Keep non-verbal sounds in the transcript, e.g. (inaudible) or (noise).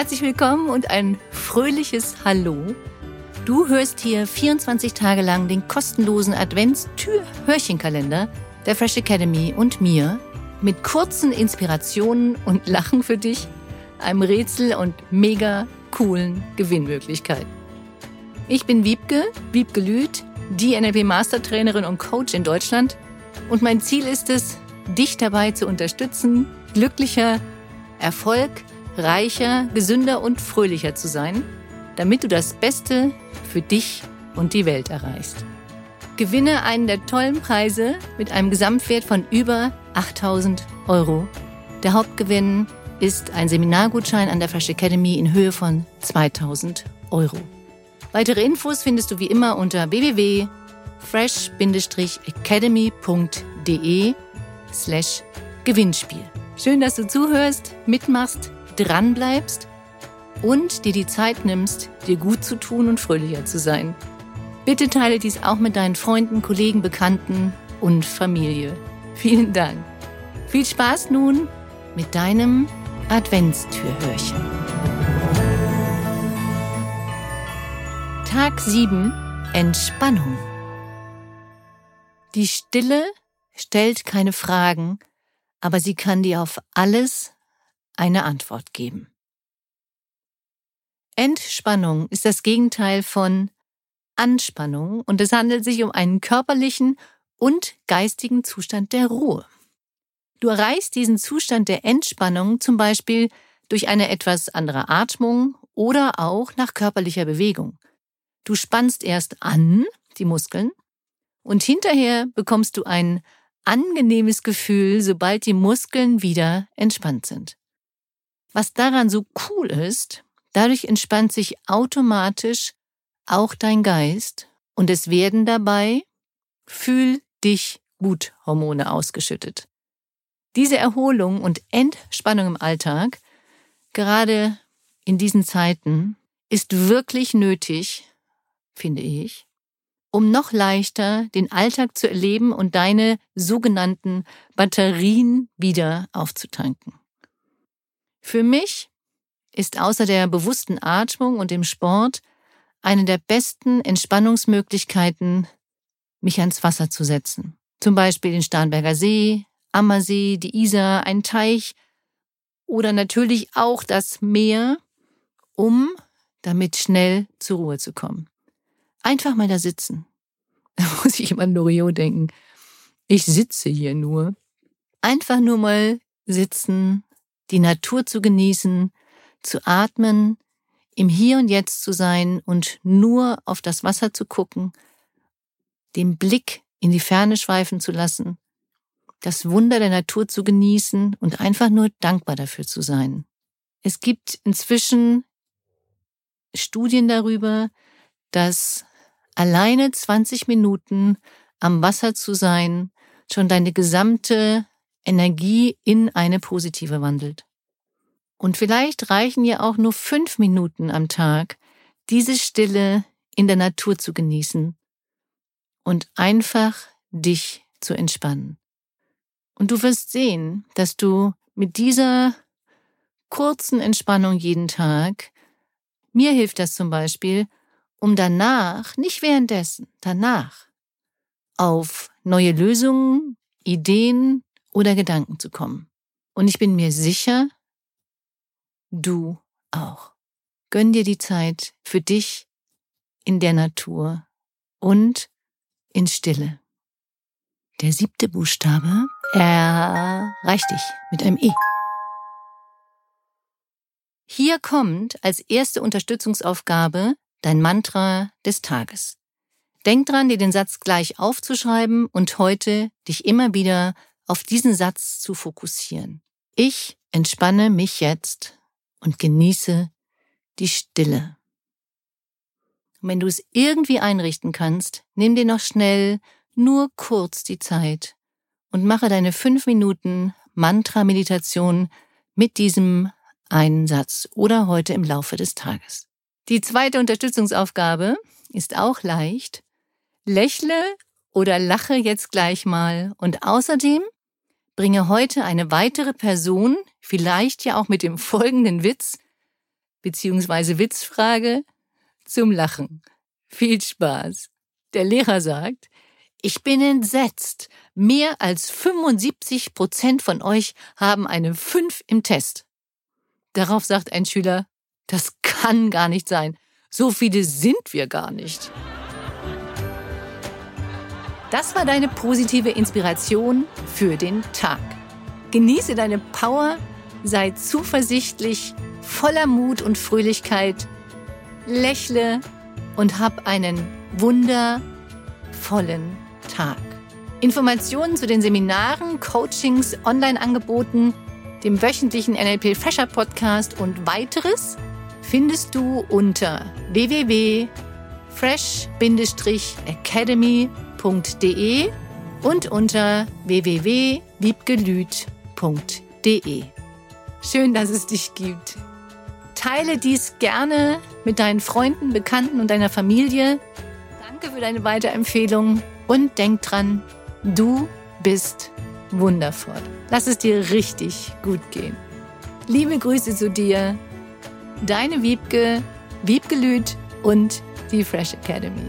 Herzlich willkommen und ein fröhliches Hallo. Du hörst hier 24 Tage lang den kostenlosen Adventstür-Hörchenkalender der Fresh Academy und mir mit kurzen Inspirationen und Lachen für dich, einem Rätsel und mega coolen Gewinnmöglichkeiten. Ich bin Wiebke, Wiebke Lüth, die NLP Mastertrainerin und Coach in Deutschland und mein Ziel ist es, dich dabei zu unterstützen, glücklicher, Erfolg, reicher, gesünder und fröhlicher zu sein, damit du das Beste für dich und die Welt erreichst. Gewinne einen der tollen Preise mit einem Gesamtwert von über 8000 Euro. Der Hauptgewinn ist ein Seminargutschein an der Fresh Academy in Höhe von 2000 Euro. Weitere Infos findest du wie immer unter www.fresh-academy.de slash Gewinnspiel. Schön, dass du zuhörst, mitmachst, dranbleibst und dir die Zeit nimmst, dir gut zu tun und fröhlicher zu sein. Bitte teile dies auch mit deinen Freunden, Kollegen, Bekannten und Familie. Vielen Dank. Viel Spaß nun mit deinem Adventstürhörchen. Tag 7 Entspannung. Die Stille stellt keine Fragen, aber sie kann dir auf alles eine Antwort geben. Entspannung ist das Gegenteil von Anspannung und es handelt sich um einen körperlichen und geistigen Zustand der Ruhe. Du erreichst diesen Zustand der Entspannung zum Beispiel durch eine etwas andere Atmung oder auch nach körperlicher Bewegung. Du spannst erst an die Muskeln und hinterher bekommst du ein angenehmes Gefühl, sobald die Muskeln wieder entspannt sind. Was daran so cool ist, dadurch entspannt sich automatisch auch dein Geist und es werden dabei Fühl dich gut Hormone ausgeschüttet. Diese Erholung und Entspannung im Alltag, gerade in diesen Zeiten, ist wirklich nötig, finde ich, um noch leichter den Alltag zu erleben und deine sogenannten Batterien wieder aufzutanken. Für mich ist außer der bewussten Atmung und dem Sport eine der besten Entspannungsmöglichkeiten, mich ans Wasser zu setzen. Zum Beispiel den Starnberger See, Ammersee, die Isar, ein Teich oder natürlich auch das Meer, um damit schnell zur Ruhe zu kommen. Einfach mal da sitzen. (laughs) Da muss ich immer an Loriot denken. Ich sitze hier nur. Einfach nur mal sitzen, die Natur zu genießen, zu atmen, im Hier und Jetzt zu sein und nur auf das Wasser zu gucken, den Blick in die Ferne schweifen zu lassen, das Wunder der Natur zu genießen und einfach nur dankbar dafür zu sein. Es gibt inzwischen Studien darüber, dass alleine 20 Minuten am Wasser zu sein schon deine gesamte Energie in eine positive wandelt. Und vielleicht reichen ja auch nur fünf Minuten am Tag, diese Stille in der Natur zu genießen und einfach dich zu entspannen. Und du wirst sehen, dass du mit dieser kurzen Entspannung jeden Tag, mir hilft das zum Beispiel, um danach, nicht währenddessen, danach, auf neue Lösungen, Ideen oder Gedanken zu kommen. Und ich bin mir sicher, du auch. Gönn dir die Zeit für dich in der Natur und in Stille. Der siebte Buchstabe erreicht dich mit einem E. Hier kommt als erste Unterstützungsaufgabe dein Mantra des Tages. Denk dran, dir den Satz gleich aufzuschreiben und heute dich immer wieder auf diesen Satz zu fokussieren. Ich entspanne mich jetzt und genieße die Stille. Und wenn du es irgendwie einrichten kannst, nimm dir noch schnell nur kurz die Zeit und mache deine fünf Minuten Mantra-Meditation mit diesem einen Satz oder heute im Laufe des Tages. Die zweite Unterstützungsaufgabe ist auch leicht. Lächle oder lache jetzt gleich mal und außerdem bringe heute eine weitere Person, vielleicht ja auch mit dem folgenden Witz, bzw. Witzfrage zum Lachen. Viel Spaß. Der Lehrer sagt, ich bin entsetzt. Mehr als 75 Prozent von euch haben eine 5 im Test. Darauf sagt ein Schüler, das kann gar nicht sein. So viele sind wir gar nicht. Das war deine positive Inspiration für den Tag. Genieße deine Power, sei zuversichtlich, voller Mut und Fröhlichkeit, lächle und hab einen wundervollen Tag. Informationen zu den Seminaren, Coachings, Online-Angeboten, dem wöchentlichen NLP Fresher Podcast und weiteres findest du unter www.fresh-academy.de und unter www.wiebgelüt.de. Schön, dass es dich gibt. Teile dies gerne mit deinen Freunden, Bekannten und deiner Familie. Danke für deine Weiterempfehlung und denk dran, du bist wundervoll. Lass es dir richtig gut gehen. Liebe Grüße zu dir, deine Wiebke, Wiebgelüt und die Fresh Academy.